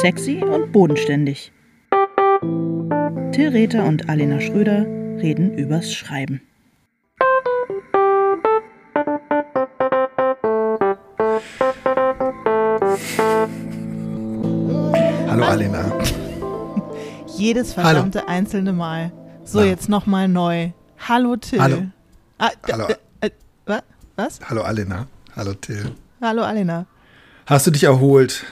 Sexy und bodenständig. Till Rether und Alena Schröder reden übers Schreiben. Hallo Alena. Jedes verdammte Hallo. einzelne Mal. So, Na. jetzt nochmal neu. Hallo Till. Hallo. Ah, Hallo. Äh, was? Hallo Alena. Hallo Till. Hallo Alena. Hast du dich erholt?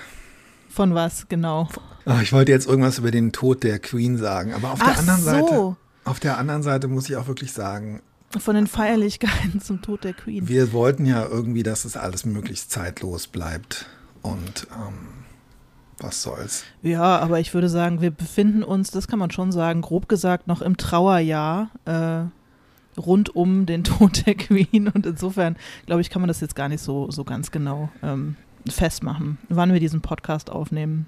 Von was genau? Ach, ich wollte jetzt irgendwas über den Tod der Queen sagen, aber auf Ach der anderen so. Seite, auf der anderen Seite muss ich auch wirklich sagen, von den Feierlichkeiten zum Tod der Queen. Wir wollten ja irgendwie, dass es alles möglichst zeitlos bleibt und ähm, was soll's. Ja, aber ich würde sagen, wir befinden uns, das kann man schon sagen, grob gesagt noch im Trauerjahr. Äh, rund um den Tod der Queen und insofern, glaube ich, kann man das jetzt gar nicht so, so ganz genau ähm, festmachen, wann wir diesen Podcast aufnehmen.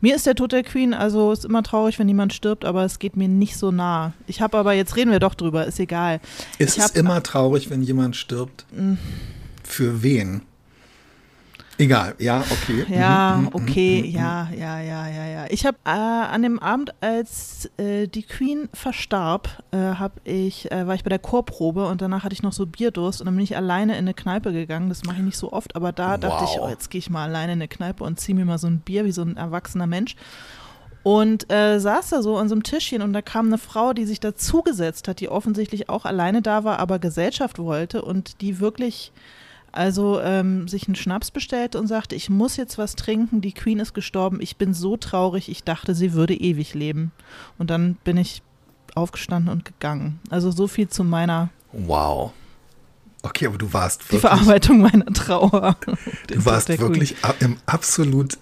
Mir ist der Tod der Queen, also ist immer traurig, wenn jemand stirbt, aber es geht mir nicht so nah. Ich habe aber, jetzt reden wir doch drüber, ist egal. Ist es immer traurig, wenn jemand stirbt? Mm. Für wen? Egal, ja, okay. Ja, mhm, mhm, okay, mhm, ja, ja, ja, ja, ja. Ich habe äh, an dem Abend, als äh, die Queen verstarb, äh, hab ich, äh, war ich bei der Chorprobe und danach hatte ich noch so Bierdurst und dann bin ich alleine in eine Kneipe gegangen. Das mache ich nicht so oft, aber da wow. dachte ich, oh, jetzt gehe ich mal alleine in eine Kneipe und ziehe mir mal so ein Bier wie so ein erwachsener Mensch. Und äh, saß da so an so einem Tischchen und da kam eine Frau, die sich dazugesetzt hat, die offensichtlich auch alleine da war, aber Gesellschaft wollte und die wirklich also ähm, sich einen Schnaps bestellt und sagte, ich muss jetzt was trinken, die Queen ist gestorben, ich bin so traurig, ich dachte, sie würde ewig leben. Und dann bin ich aufgestanden und gegangen. Also so viel zu meiner. Wow. Okay, aber du warst wirklich. Die Verarbeitung meiner Trauer. du warst wirklich im absolut,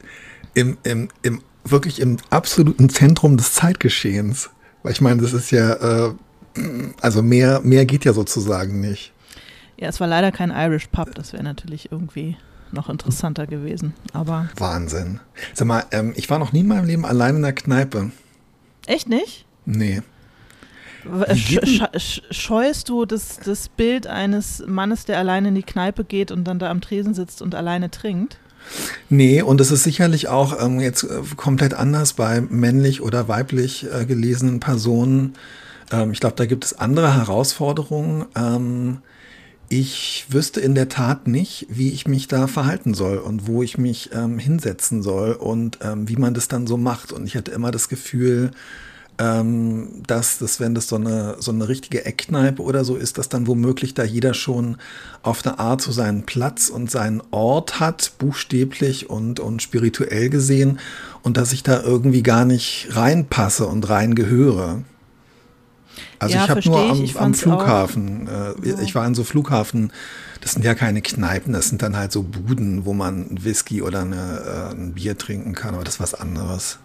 im, im, im, wirklich im absoluten Zentrum des Zeitgeschehens. Weil ich meine, das ist ja, äh, also mehr, mehr geht ja sozusagen nicht. Ja, es war leider kein Irish Pub, das wäre natürlich irgendwie noch interessanter gewesen. Aber Wahnsinn. Sag mal, ähm, ich war noch nie in meinem Leben allein in der Kneipe. Echt nicht? Nee. Sch sch scheust du das, das Bild eines Mannes, der alleine in die Kneipe geht und dann da am Tresen sitzt und alleine trinkt? Nee, und es ist sicherlich auch ähm, jetzt äh, komplett anders bei männlich oder weiblich äh, gelesenen Personen. Ähm, ich glaube, da gibt es andere Herausforderungen. Ich wüsste in der Tat nicht, wie ich mich da verhalten soll und wo ich mich ähm, hinsetzen soll und ähm, wie man das dann so macht. Und ich hatte immer das Gefühl, ähm, dass das, wenn das so eine, so eine richtige Eckkneipe oder so ist, dass dann womöglich da jeder schon auf eine Art so seinen Platz und seinen Ort hat, buchstäblich und, und spirituell gesehen, und dass ich da irgendwie gar nicht reinpasse und reingehöre. Also ja, ich habe nur am, ich am Flughafen, äh, so. ich war in so Flughafen, das sind ja keine Kneipen, das sind dann halt so Buden, wo man Whisky oder eine, äh, ein Bier trinken kann, aber das ist was anderes.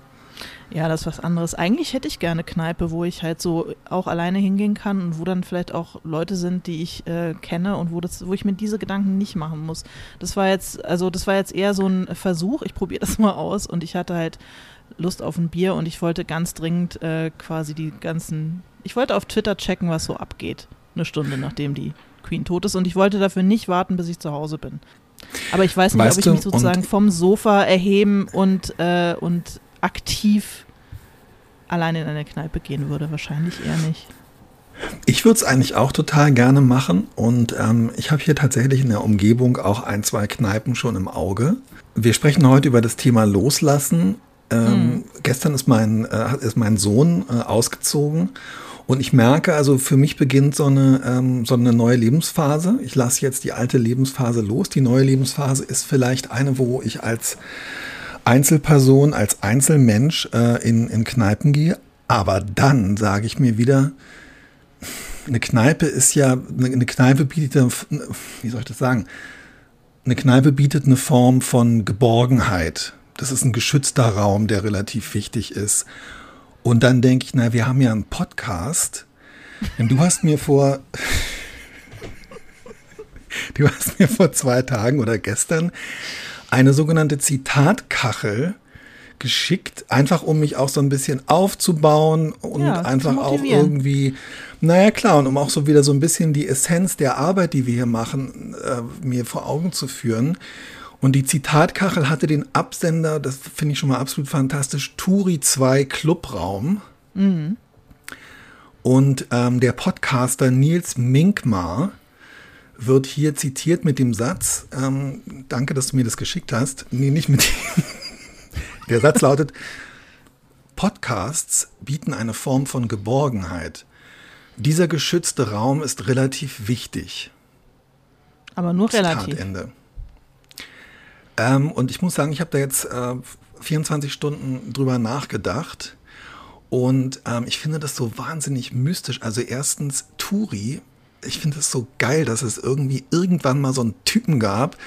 Ja, das ist was anderes. Eigentlich hätte ich gerne Kneipe, wo ich halt so auch alleine hingehen kann und wo dann vielleicht auch Leute sind, die ich äh, kenne und wo das, wo ich mir diese Gedanken nicht machen muss. Das war jetzt, also das war jetzt eher so ein Versuch. Ich probiere das mal aus und ich hatte halt Lust auf ein Bier und ich wollte ganz dringend äh, quasi die ganzen ich wollte auf Twitter checken, was so abgeht. Eine Stunde nachdem die Queen tot ist. Und ich wollte dafür nicht warten, bis ich zu Hause bin. Aber ich weiß nicht, weißt ob ich mich sozusagen vom Sofa erheben und, äh, und aktiv alleine in eine Kneipe gehen würde. Wahrscheinlich eher nicht. Ich würde es eigentlich auch total gerne machen und ähm, ich habe hier tatsächlich in der Umgebung auch ein, zwei Kneipen schon im Auge. Wir sprechen heute über das Thema Loslassen. Ähm, hm. Gestern ist mein, äh, ist mein Sohn äh, ausgezogen und ich merke, also für mich beginnt so eine, ähm, so eine neue Lebensphase. Ich lasse jetzt die alte Lebensphase los. Die neue Lebensphase ist vielleicht eine, wo ich als Einzelperson, als Einzelmensch äh, in, in Kneipen gehe. Aber dann sage ich mir wieder, eine Kneipe ist ja, eine Kneipe bietet, wie soll ich das sagen? Eine Kneipe bietet eine Form von Geborgenheit. Das ist ein geschützter Raum, der relativ wichtig ist. Und dann denke ich, na, wir haben ja einen Podcast. Denn du hast mir vor, du hast mir vor zwei Tagen oder gestern eine sogenannte Zitatkachel geschickt, einfach um mich auch so ein bisschen aufzubauen und ja, einfach auch irgendwie, naja klar, und um auch so wieder so ein bisschen die Essenz der Arbeit, die wir hier machen, äh, mir vor Augen zu führen. Und die Zitatkachel hatte den Absender, das finde ich schon mal absolut fantastisch, Turi 2 Clubraum. Mhm. Und ähm, der Podcaster Nils Minkmar wird hier zitiert mit dem Satz, ähm, danke, dass du mir das geschickt hast. Nee, nicht mit dem. Der Satz lautet, Podcasts bieten eine Form von Geborgenheit. Dieser geschützte Raum ist relativ wichtig. Aber nur relativ. Ende. Ähm, und ich muss sagen, ich habe da jetzt äh, 24 Stunden drüber nachgedacht. Und ähm, ich finde das so wahnsinnig mystisch. Also erstens, Turi, ich finde es so geil, dass es irgendwie irgendwann mal so einen Typen gab,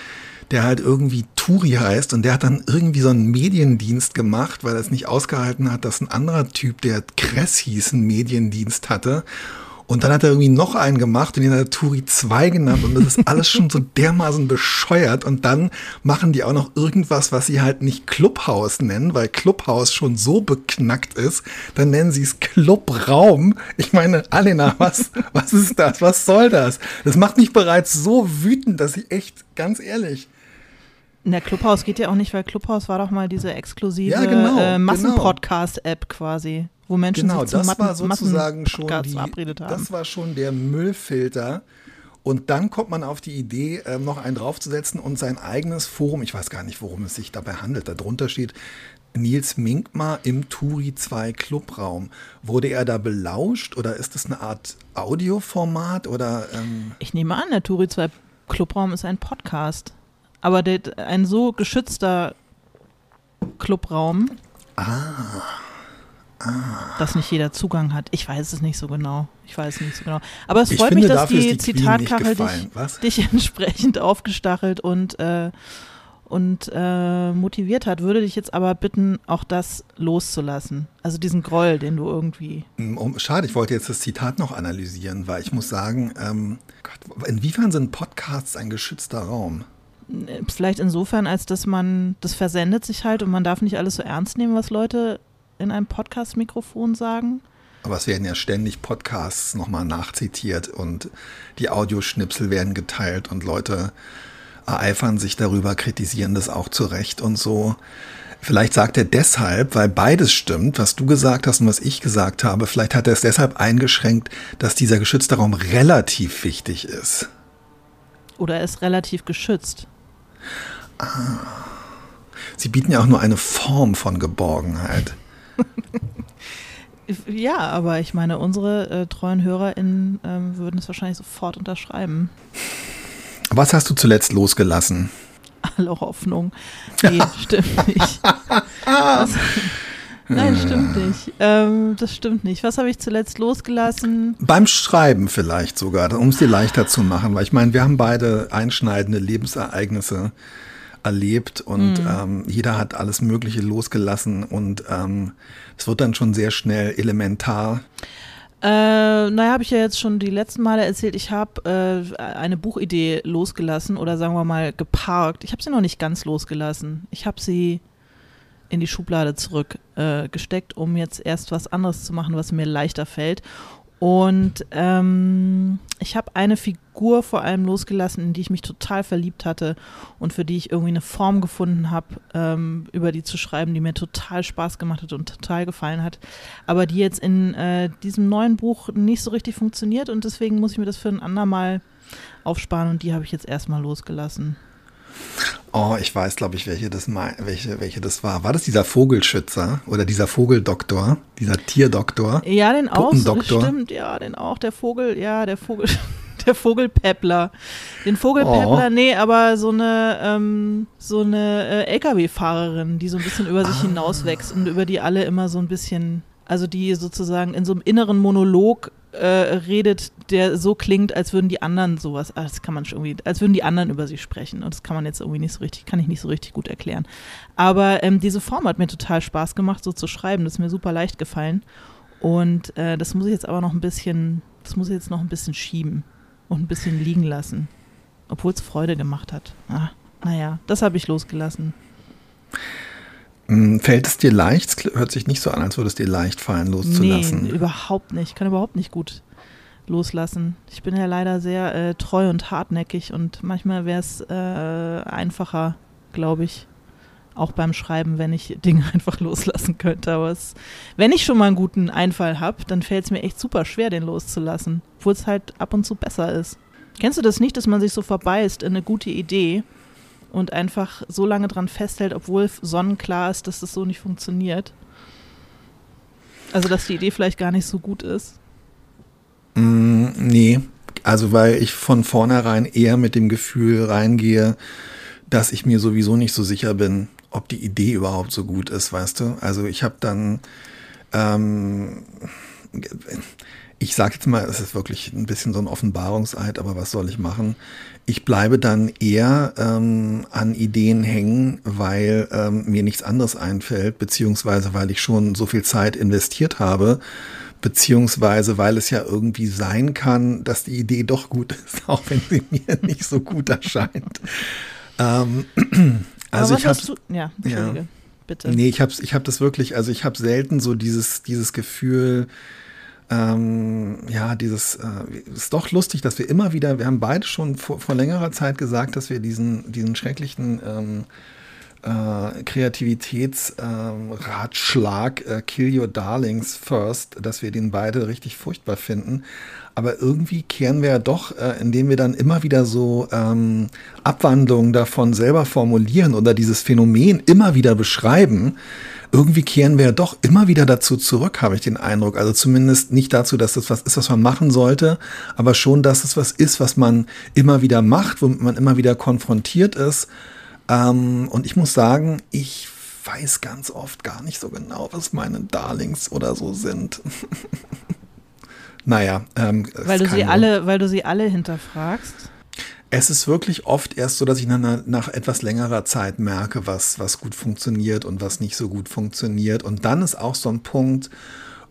der halt irgendwie Turi heißt und der hat dann irgendwie so einen Mediendienst gemacht, weil er es nicht ausgehalten hat, dass ein anderer Typ, der Kress hieß, einen Mediendienst hatte und dann hat er irgendwie noch einen gemacht und den hat er Turi 2 genannt und das ist alles schon so dermaßen bescheuert und dann machen die auch noch irgendwas, was sie halt nicht Clubhaus nennen, weil Clubhaus schon so beknackt ist, dann nennen sie es Clubraum. Ich meine, Alena, was, was ist das? Was soll das? Das macht mich bereits so wütend, dass ich echt, ganz ehrlich, der Clubhaus geht ja auch nicht, weil Clubhaus war doch mal diese exklusive ja, genau, äh, genau. Massenpodcast-App quasi wo Menschen genau, sich zum das Matten, war sozusagen schon die, verabredet haben. Das war schon der Müllfilter. Und dann kommt man auf die Idee, äh, noch einen draufzusetzen und sein eigenes Forum, ich weiß gar nicht, worum es sich dabei handelt, darunter steht Nils Minkmar im Turi 2 Clubraum. Wurde er da belauscht oder ist das eine Art Audioformat oder? Ähm ich nehme an, der Turi 2 Clubraum ist ein Podcast. Aber der, ein so geschützter Clubraum. Ah dass nicht jeder Zugang hat. Ich weiß es nicht so genau. Ich weiß nicht so genau. Aber es ich freut finde, mich, dass die, die Zitatkachel dich, dich, entsprechend aufgestachelt und, äh, und äh, motiviert hat. Würde dich jetzt aber bitten, auch das loszulassen. Also diesen Groll, den du irgendwie. Um, schade, ich wollte jetzt das Zitat noch analysieren, weil ich muss sagen, ähm, Gott, inwiefern sind Podcasts ein geschützter Raum? Vielleicht insofern, als dass man, das versendet sich halt und man darf nicht alles so ernst nehmen, was Leute in einem Podcast-Mikrofon sagen. Aber es werden ja ständig Podcasts nochmal nachzitiert und die Audioschnipsel werden geteilt und Leute ereifern sich darüber, kritisieren das auch zu Recht und so. Vielleicht sagt er deshalb, weil beides stimmt, was du gesagt hast und was ich gesagt habe, vielleicht hat er es deshalb eingeschränkt, dass dieser geschützte Raum relativ wichtig ist. Oder er ist relativ geschützt. Ah. Sie bieten ja auch nur eine Form von Geborgenheit. ja, aber ich meine, unsere äh, treuen HörerInnen ähm, würden es wahrscheinlich sofort unterschreiben. Was hast du zuletzt losgelassen? Alle Hoffnung. Nee, stimmt nicht. Was, nein, stimmt nicht. Ähm, das stimmt nicht. Was habe ich zuletzt losgelassen? Beim Schreiben vielleicht sogar, um es dir leichter zu machen, weil ich meine, wir haben beide einschneidende Lebensereignisse erlebt und mhm. ähm, jeder hat alles Mögliche losgelassen und ähm, es wird dann schon sehr schnell elementar. Äh, naja, habe ich ja jetzt schon die letzten Male erzählt, ich habe äh, eine Buchidee losgelassen oder sagen wir mal geparkt. Ich habe sie noch nicht ganz losgelassen. Ich habe sie in die Schublade zurückgesteckt, äh, um jetzt erst was anderes zu machen, was mir leichter fällt. Und ähm, ich habe eine Figur vor allem losgelassen, in die ich mich total verliebt hatte und für die ich irgendwie eine Form gefunden habe, ähm, über die zu schreiben, die mir total Spaß gemacht hat und total gefallen hat, aber die jetzt in äh, diesem neuen Buch nicht so richtig funktioniert und deswegen muss ich mir das für ein andermal aufsparen und die habe ich jetzt erstmal losgelassen. Oh, ich weiß, glaube ich, welche das, welche, welche das war. War das dieser Vogelschützer oder dieser Vogeldoktor, dieser Tierdoktor? Ja, den auch. Stimmt, ja, den auch. Der Vogel, ja, der Vogel, der Vogelpeppler. Den Vogelpeppler, oh. nee, aber so eine, ähm, so eine äh, LKW-Fahrerin, die so ein bisschen über sich ah. hinauswächst und über die alle immer so ein bisschen, also die sozusagen in so einem inneren Monolog äh, redet, der so klingt, als würden die anderen sowas, ah, das kann man schon irgendwie, als würden die anderen über sie sprechen. Und das kann man jetzt irgendwie nicht so richtig, kann ich nicht so richtig gut erklären. Aber ähm, diese Form hat mir total Spaß gemacht, so zu schreiben. Das ist mir super leicht gefallen. Und äh, das muss ich jetzt aber noch ein bisschen, das muss ich jetzt noch ein bisschen schieben und ein bisschen liegen lassen. Obwohl es Freude gemacht hat. Ah, naja, das habe ich losgelassen. Hm, fällt es dir leicht? Es hört sich nicht so an, als würde es dir leicht fallen, loszulassen. Nee, überhaupt nicht. Ich kann überhaupt nicht gut loslassen. Ich bin ja leider sehr äh, treu und hartnäckig und manchmal wäre es äh, einfacher, glaube ich. Auch beim Schreiben, wenn ich Dinge einfach loslassen könnte. Aber es, wenn ich schon mal einen guten Einfall habe, dann fällt es mir echt super schwer, den loszulassen. Obwohl es halt ab und zu besser ist. Kennst du das nicht, dass man sich so verbeißt in eine gute Idee und einfach so lange dran festhält, obwohl sonnenklar ist, dass das so nicht funktioniert? Also, dass die Idee vielleicht gar nicht so gut ist? Mm, nee, also weil ich von vornherein eher mit dem Gefühl reingehe, dass ich mir sowieso nicht so sicher bin, ob die Idee überhaupt so gut ist, weißt du? Also ich habe dann, ähm, ich sage jetzt mal, es ist wirklich ein bisschen so ein Offenbarungseid, aber was soll ich machen? Ich bleibe dann eher ähm, an Ideen hängen, weil ähm, mir nichts anderes einfällt, beziehungsweise weil ich schon so viel Zeit investiert habe, beziehungsweise weil es ja irgendwie sein kann, dass die Idee doch gut ist, auch wenn sie mir nicht so gut erscheint. Ähm, also ich habe ja, ja, bitte. Nee, ich habe ich hab das wirklich, also ich habe selten so dieses dieses Gefühl, ähm, ja, dieses äh, ist doch lustig, dass wir immer wieder, wir haben beide schon vor, vor längerer Zeit gesagt, dass wir diesen diesen schrecklichen ähm, äh, Kreativitätsratschlag äh, Kill Your Darlings First, dass wir den beide richtig furchtbar finden. Aber irgendwie kehren wir ja doch, äh, indem wir dann immer wieder so ähm, Abwandlungen davon selber formulieren oder dieses Phänomen immer wieder beschreiben, irgendwie kehren wir ja doch immer wieder dazu zurück, habe ich den Eindruck. Also zumindest nicht dazu, dass es was ist, was man machen sollte, aber schon, dass es was ist, was man immer wieder macht, womit man immer wieder konfrontiert ist. Ähm, und ich muss sagen, ich weiß ganz oft gar nicht so genau, was meine Darlings oder so sind. naja. Ähm, weil du sie alle, weil du sie alle hinterfragst. Es ist wirklich oft erst so, dass ich nach, nach, etwas längerer Zeit merke, was, was gut funktioniert und was nicht so gut funktioniert. Und dann ist auch so ein Punkt,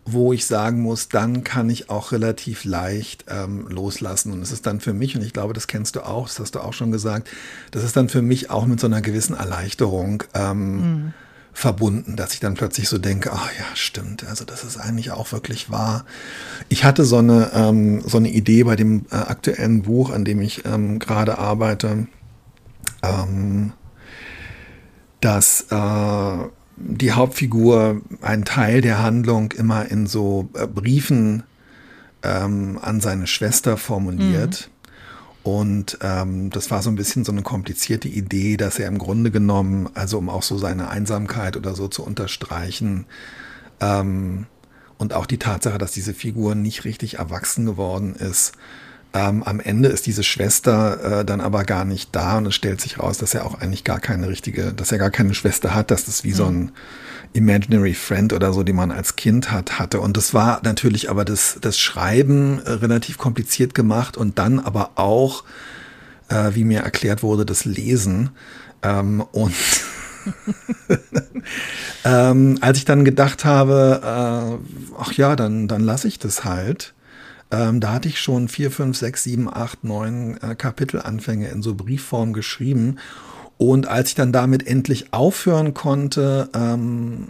wo ich sagen muss, dann kann ich auch relativ leicht ähm, loslassen. Und es ist dann für mich, und ich glaube, das kennst du auch, das hast du auch schon gesagt, das ist dann für mich auch mit so einer gewissen Erleichterung ähm, mhm. Verbunden, dass ich dann plötzlich so denke, ach ja, stimmt, also das ist eigentlich auch wirklich wahr. Ich hatte so eine, ähm, so eine Idee bei dem äh, aktuellen Buch, an dem ich ähm, gerade arbeite, ähm, dass äh, die Hauptfigur einen Teil der Handlung immer in so äh, Briefen ähm, an seine Schwester formuliert. Mhm. Und ähm, das war so ein bisschen so eine komplizierte Idee, dass er im Grunde genommen, also um auch so seine Einsamkeit oder so zu unterstreichen, ähm, und auch die Tatsache, dass diese Figur nicht richtig erwachsen geworden ist, ähm, am Ende ist diese Schwester äh, dann aber gar nicht da und es stellt sich raus, dass er auch eigentlich gar keine richtige, dass er gar keine Schwester hat, dass das wie mhm. so ein Imaginary Friend oder so, die man als Kind hat, hatte. Und das war natürlich aber das, das Schreiben äh, relativ kompliziert gemacht und dann aber auch, äh, wie mir erklärt wurde, das Lesen. Ähm, und ähm, als ich dann gedacht habe, äh, ach ja, dann, dann lasse ich das halt ähm, da hatte ich schon vier, fünf, sechs, sieben, acht, neun äh, Kapitelanfänge in so Briefform geschrieben. Und als ich dann damit endlich aufhören konnte, ähm,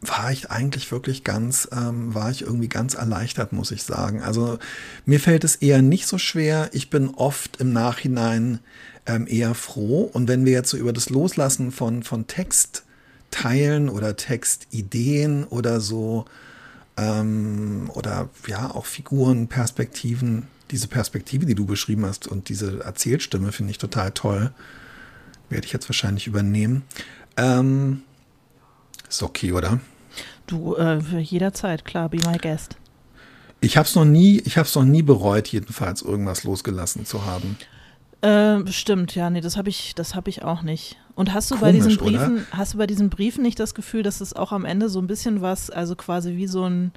war ich eigentlich wirklich ganz, ähm, war ich irgendwie ganz erleichtert, muss ich sagen. Also mir fällt es eher nicht so schwer. Ich bin oft im Nachhinein ähm, eher froh. Und wenn wir jetzt so über das Loslassen von, von Textteilen oder Textideen oder so ähm, oder ja auch Figuren, Perspektiven. Diese Perspektive, die du beschrieben hast und diese Erzählstimme finde ich total toll. Werde ich jetzt wahrscheinlich übernehmen. Ähm, ist okay, oder? Du, äh, jederzeit, klar, be my guest. Ich habe es noch nie, ich habe es noch nie bereut, jedenfalls irgendwas losgelassen zu haben. Äh, stimmt, ja, nee, das habe ich, das habe ich auch nicht. Und hast du Komisch, bei diesen Briefen, oder? hast du bei diesen Briefen nicht das Gefühl, dass es auch am Ende so ein bisschen was, also quasi wie so ein,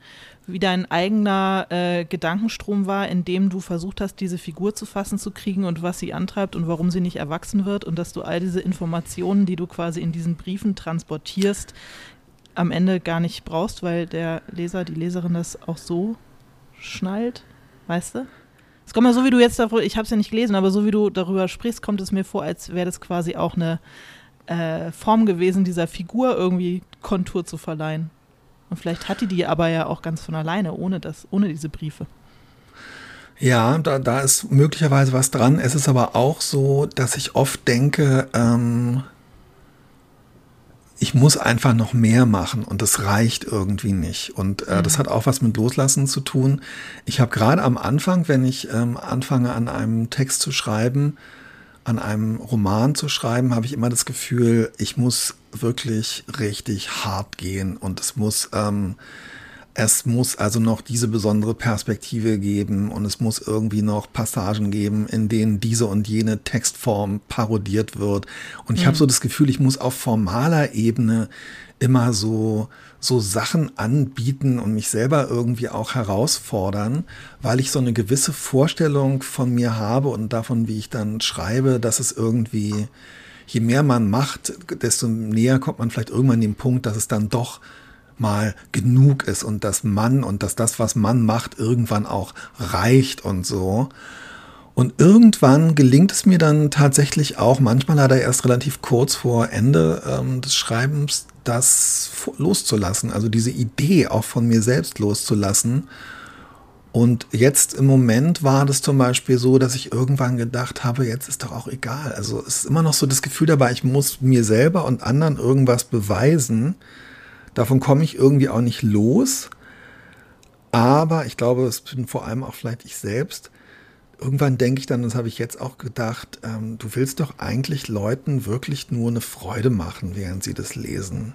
wie dein eigener äh, Gedankenstrom war, in dem du versucht hast, diese Figur zu fassen zu kriegen und was sie antreibt und warum sie nicht erwachsen wird und dass du all diese Informationen, die du quasi in diesen Briefen transportierst, am Ende gar nicht brauchst, weil der Leser, die Leserin das auch so schnallt, weißt du? Es kommt mir so, wie du jetzt darüber, ich habe es ja nicht gelesen, aber so wie du darüber sprichst, kommt es mir vor, als wäre das quasi auch eine äh, Form gewesen, dieser Figur irgendwie Kontur zu verleihen. Und vielleicht hat die die aber ja auch ganz von alleine, ohne das, ohne diese Briefe. Ja, da, da ist möglicherweise was dran. Es ist aber auch so, dass ich oft denke, ähm, ich muss einfach noch mehr machen und das reicht irgendwie nicht. Und äh, mhm. das hat auch was mit Loslassen zu tun. Ich habe gerade am Anfang, wenn ich ähm, anfange an einem Text zu schreiben, an einem Roman zu schreiben, habe ich immer das Gefühl, ich muss wirklich richtig hart gehen und es muss ähm, es muss also noch diese besondere Perspektive geben und es muss irgendwie noch Passagen geben, in denen diese und jene Textform parodiert wird. Und ich mhm. habe so das Gefühl, ich muss auf formaler Ebene immer so, so Sachen anbieten und mich selber irgendwie auch herausfordern, weil ich so eine gewisse Vorstellung von mir habe und davon, wie ich dann schreibe, dass es irgendwie, je mehr man macht, desto näher kommt man vielleicht irgendwann an den Punkt, dass es dann doch mal genug ist und dass man und dass das, was man macht, irgendwann auch reicht und so. Und irgendwann gelingt es mir dann tatsächlich auch, manchmal leider erst relativ kurz vor Ende ähm, des Schreibens, das loszulassen, also diese Idee auch von mir selbst loszulassen. Und jetzt im Moment war das zum Beispiel so, dass ich irgendwann gedacht habe, jetzt ist doch auch egal. Also es ist immer noch so das Gefühl dabei, ich muss mir selber und anderen irgendwas beweisen. Davon komme ich irgendwie auch nicht los. Aber ich glaube, es bin vor allem auch vielleicht ich selbst. Irgendwann denke ich dann, das habe ich jetzt auch gedacht, ähm, du willst doch eigentlich Leuten wirklich nur eine Freude machen, während sie das lesen.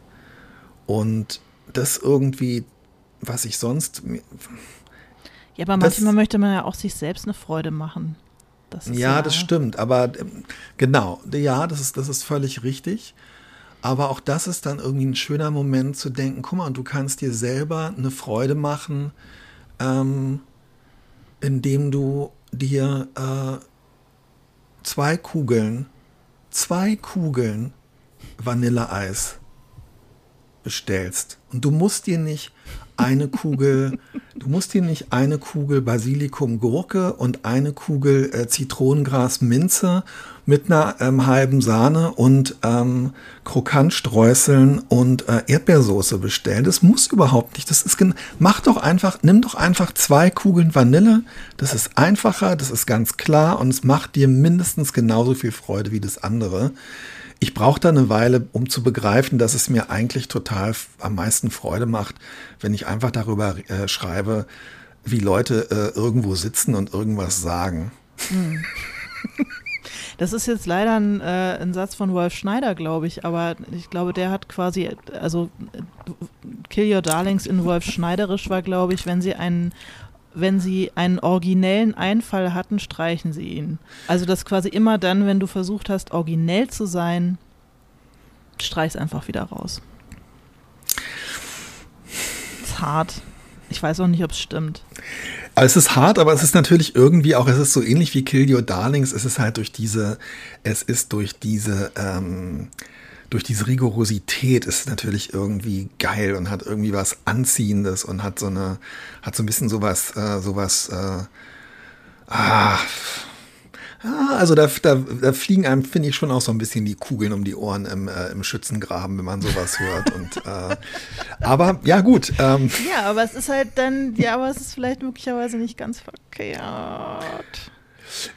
Und das irgendwie, was ich sonst. Ja, aber manchmal möchte man ja auch sich selbst eine Freude machen. Das ja, ja, das stimmt. Aber ähm, genau, ja, das ist, das ist völlig richtig. Aber auch das ist dann irgendwie ein schöner Moment zu denken, guck mal, du kannst dir selber eine Freude machen, ähm, indem du dir äh, zwei Kugeln, zwei Kugeln Vanilleeis bestellst. Und du musst dir nicht eine Kugel, du musst dir nicht eine Kugel Basilikum Gurke und eine Kugel äh, Zitronengras Minze mit einer ähm, halben Sahne und ähm, Krokantstreuseln und äh, Erdbeersoße bestellen. Das muss überhaupt nicht. Das ist mach doch einfach, nimm doch einfach zwei Kugeln Vanille. Das ist einfacher, das ist ganz klar und es macht dir mindestens genauso viel Freude wie das andere ich brauche da eine Weile, um zu begreifen, dass es mir eigentlich total am meisten Freude macht, wenn ich einfach darüber äh, schreibe, wie Leute äh, irgendwo sitzen und irgendwas sagen. Hm. Das ist jetzt leider ein, äh, ein Satz von Wolf Schneider, glaube ich, aber ich glaube, der hat quasi, also Kill Your Darlings in Wolf Schneiderisch war, glaube ich, wenn sie einen wenn sie einen originellen Einfall hatten, streichen sie ihn. Also das quasi immer dann, wenn du versucht hast, originell zu sein, streich's einfach wieder raus. Ist hart. Ich weiß auch nicht, ob es stimmt. es ist hart, aber es ist natürlich irgendwie auch, es ist so ähnlich wie Kill Your Darlings, es ist halt durch diese, es ist durch diese, ähm, durch diese Rigorosität ist natürlich irgendwie geil und hat irgendwie was Anziehendes und hat so eine, hat so ein bisschen sowas, äh, sowas, äh, ah, Ah, also da, da, da fliegen einem, finde ich, schon auch so ein bisschen die Kugeln um die Ohren im, äh, im Schützengraben, wenn man sowas hört. Und, äh, aber ja, gut. Ähm. Ja, aber es ist halt dann, ja, aber es ist vielleicht möglicherweise nicht ganz verkehrt.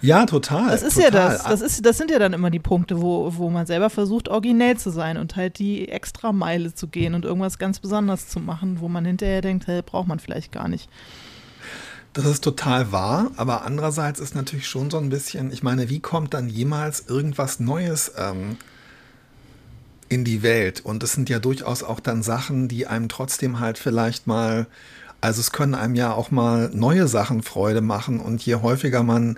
Ja, total. Das ist total. ja das. Das, ist, das sind ja dann immer die Punkte, wo, wo man selber versucht, originell zu sein und halt die extra Meile zu gehen und irgendwas ganz Besonderes zu machen, wo man hinterher denkt, hey, braucht man vielleicht gar nicht. Das ist total wahr, aber andererseits ist natürlich schon so ein bisschen, ich meine, wie kommt dann jemals irgendwas Neues ähm, in die Welt? Und es sind ja durchaus auch dann Sachen, die einem trotzdem halt vielleicht mal also es können einem ja auch mal neue Sachen Freude machen und je häufiger man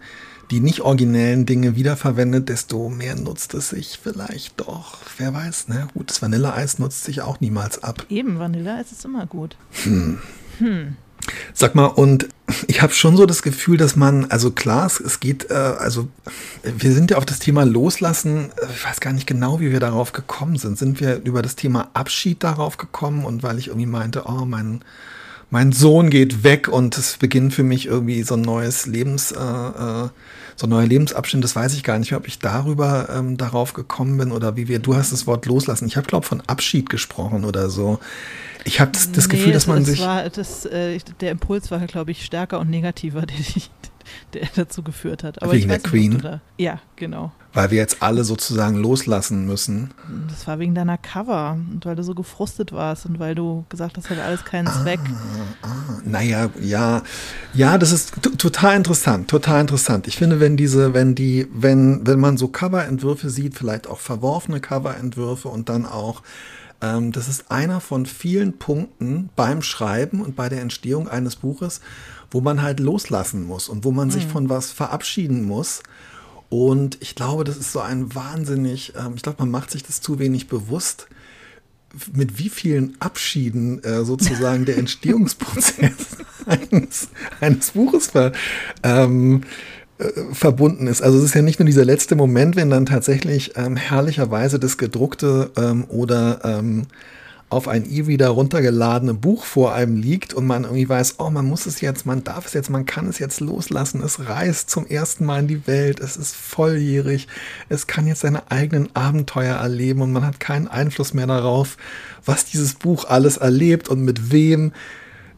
die nicht originellen Dinge wiederverwendet, desto mehr nutzt es sich vielleicht doch. Wer weiß, ne? Gutes Vanilleeis nutzt sich auch niemals ab. Eben, Vanilleeis ist immer gut. Hm. Hm. Sag mal, und ich habe schon so das Gefühl, dass man, also klar, es, geht, äh, also wir sind ja auf das Thema Loslassen, äh, ich weiß gar nicht genau, wie wir darauf gekommen sind. Sind wir über das Thema Abschied darauf gekommen und weil ich irgendwie meinte, oh, mein mein Sohn geht weg und es beginnt für mich irgendwie so ein neues Lebens, äh, äh, so ein neuer Lebensabschnitt. Das weiß ich gar nicht mehr, ob ich darüber ähm, darauf gekommen bin oder wie wir. Du hast das Wort loslassen. Ich habe glaube von Abschied gesprochen oder so. Ich habe das, das nee, Gefühl, dass man das sich. War, das, äh, der Impuls war, glaube ich, stärker und negativer, der, der dazu geführt hat. Aber Wegen der Queen? Da, ja, genau. Weil wir jetzt alle sozusagen loslassen müssen. Das war wegen deiner Cover und weil du so gefrustet warst und weil du gesagt hast, das hat alles keinen ah, Zweck. Ah, naja, ja. Ja, das ist total interessant, total interessant. Ich finde, wenn diese, wenn die, wenn, wenn man so Coverentwürfe sieht, vielleicht auch verworfene Coverentwürfe und dann auch ähm, das ist einer von vielen Punkten beim Schreiben und bei der Entstehung eines Buches, wo man halt loslassen muss und wo man mhm. sich von was verabschieden muss und ich glaube, das ist so ein wahnsinnig, ähm, ich glaube, man macht sich das zu wenig bewusst, mit wie vielen Abschieden äh, sozusagen der Entstehungsprozess eines, eines Buches ver, ähm, äh, verbunden ist. Also es ist ja nicht nur dieser letzte Moment, wenn dann tatsächlich ähm, herrlicherweise das gedruckte ähm, oder ähm, auf ein E-Reader runtergeladene Buch vor einem liegt und man irgendwie weiß, oh, man muss es jetzt, man darf es jetzt, man kann es jetzt loslassen, es reist zum ersten Mal in die Welt, es ist volljährig, es kann jetzt seine eigenen Abenteuer erleben und man hat keinen Einfluss mehr darauf, was dieses Buch alles erlebt und mit wem.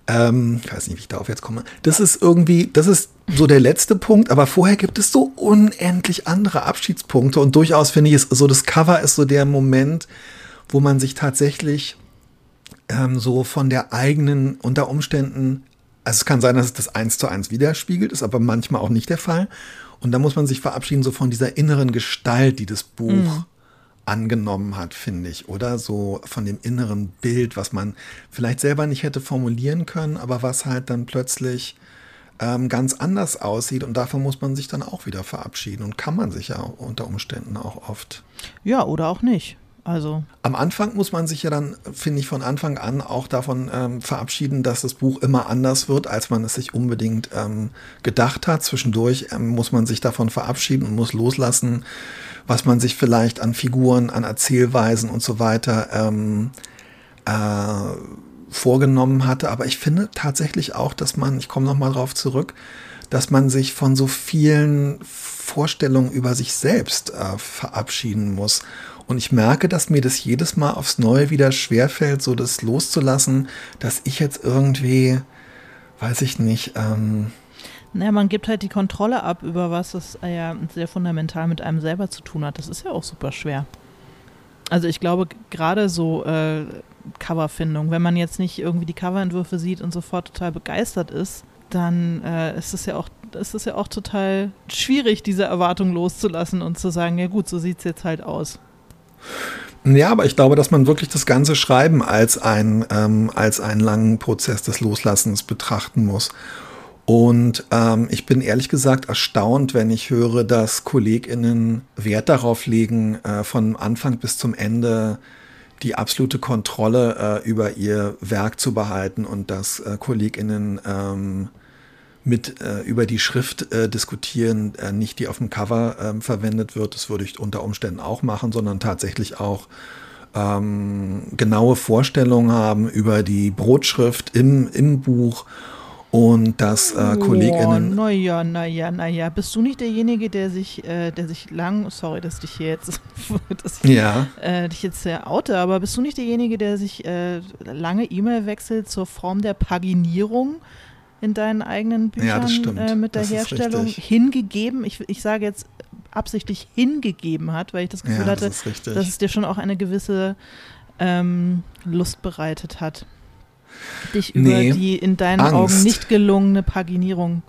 Ähm, ich weiß nicht, wie ich darauf jetzt komme. Das ist irgendwie, das ist so der letzte Punkt, aber vorher gibt es so unendlich andere Abschiedspunkte und durchaus finde ich es so, das Cover ist so der Moment, wo man sich tatsächlich ähm, so von der eigenen, unter Umständen, also es kann sein, dass es das eins zu eins widerspiegelt, ist aber manchmal auch nicht der Fall. Und da muss man sich verabschieden, so von dieser inneren Gestalt, die das Buch mhm. Angenommen hat, finde ich. Oder so von dem inneren Bild, was man vielleicht selber nicht hätte formulieren können, aber was halt dann plötzlich ähm, ganz anders aussieht. Und davon muss man sich dann auch wieder verabschieden. Und kann man sich ja unter Umständen auch oft. Ja, oder auch nicht. Also. Am Anfang muss man sich ja dann, finde ich, von Anfang an auch davon ähm, verabschieden, dass das Buch immer anders wird, als man es sich unbedingt ähm, gedacht hat. Zwischendurch ähm, muss man sich davon verabschieden und muss loslassen, was man sich vielleicht an Figuren, an Erzählweisen und so weiter ähm, äh, vorgenommen hatte. Aber ich finde tatsächlich auch, dass man, ich komme nochmal drauf zurück, dass man sich von so vielen Vorstellungen über sich selbst äh, verabschieden muss und ich merke, dass mir das jedes Mal aufs Neue wieder schwerfällt, so das loszulassen, dass ich jetzt irgendwie, weiß ich nicht, ähm, naja, man gibt halt die Kontrolle ab über was, das ja sehr fundamental mit einem selber zu tun hat. Das ist ja auch super schwer. Also ich glaube, gerade so äh, Coverfindung, wenn man jetzt nicht irgendwie die Coverentwürfe sieht und sofort total begeistert ist, dann äh, ist es ja auch ist es ja auch total schwierig, diese Erwartung loszulassen und zu sagen, ja gut, so sieht es jetzt halt aus. Ja, aber ich glaube, dass man wirklich das ganze Schreiben als, ein, ähm, als einen langen Prozess des Loslassens betrachten muss. Und ähm, ich bin ehrlich gesagt erstaunt, wenn ich höre, dass KollegInnen Wert darauf legen, äh, von Anfang bis zum Ende die absolute Kontrolle äh, über ihr Werk zu behalten und dass äh, KollegInnen ähm, mit äh, über die Schrift äh, diskutieren, äh, nicht die auf dem Cover ähm, verwendet wird. Das würde ich unter Umständen auch machen, sondern tatsächlich auch ähm, genaue Vorstellungen haben über die Brotschrift im, im Buch und dass äh, KollegInnen. Oh, naja, naja, naja. Bist du nicht derjenige, der sich, äh, der sich lang, sorry, dass ich hier jetzt, dass ich ja. äh, dich jetzt sehr oute, aber bist du nicht derjenige, der sich äh, lange E-Mail wechselt zur Form der Paginierung? In deinen eigenen Büchern ja, äh, mit der das Herstellung hingegeben. Ich, ich sage jetzt absichtlich hingegeben hat, weil ich das Gefühl ja, hatte, das dass es dir schon auch eine gewisse ähm, Lust bereitet hat, dich nee, über die in deinen Angst. Augen nicht gelungene Paginierung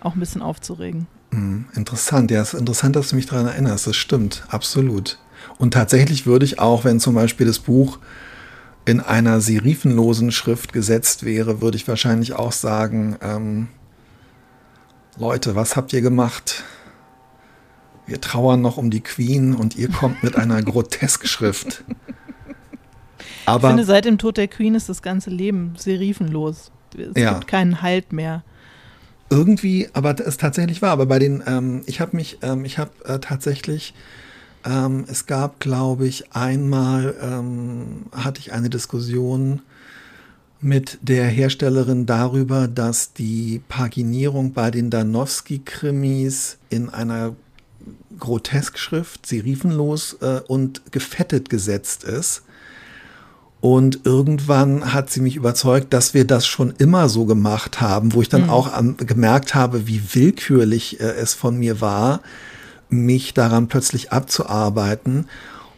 auch ein bisschen aufzuregen. Hm, interessant, ja, es ist interessant, dass du mich daran erinnerst. Das stimmt, absolut. Und tatsächlich würde ich auch, wenn zum Beispiel das Buch in einer serifenlosen Schrift gesetzt wäre, würde ich wahrscheinlich auch sagen, ähm, Leute, was habt ihr gemacht? Wir trauern noch um die Queen und ihr kommt mit einer Grotesk-Schrift. Aber, ich finde, seit dem Tod der Queen ist das ganze Leben serifenlos. Es ja. gibt keinen Halt mehr. Irgendwie, aber es tatsächlich war. Aber bei den, ähm, ich habe mich, ähm, ich habe äh, tatsächlich ähm, es gab, glaube ich, einmal ähm, hatte ich eine Diskussion mit der Herstellerin darüber, dass die Paginierung bei den Danowski-Krimis in einer Groteskschrift, serifenlos äh, und gefettet gesetzt ist. Und irgendwann hat sie mich überzeugt, dass wir das schon immer so gemacht haben, wo ich dann mhm. auch an, gemerkt habe, wie willkürlich äh, es von mir war, mich daran plötzlich abzuarbeiten.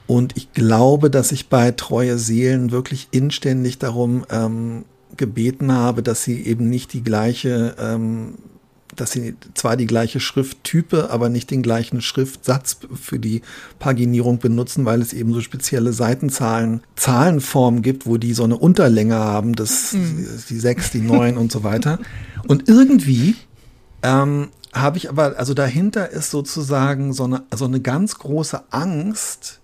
Und ich glaube, dass ich bei Treue Seelen wirklich inständig darum ähm, gebeten habe, dass sie eben nicht die gleiche ähm, dass sie zwar die gleiche Schrifttype, aber nicht den gleichen Schriftsatz für die Paginierung benutzen, weil es eben so spezielle Seitenzahlen, Zahlenformen gibt, wo die so eine Unterlänge haben, das, mhm. die sechs, die neun und so weiter. Und irgendwie ähm, habe ich aber, also dahinter ist sozusagen so eine, so eine ganz große Angst,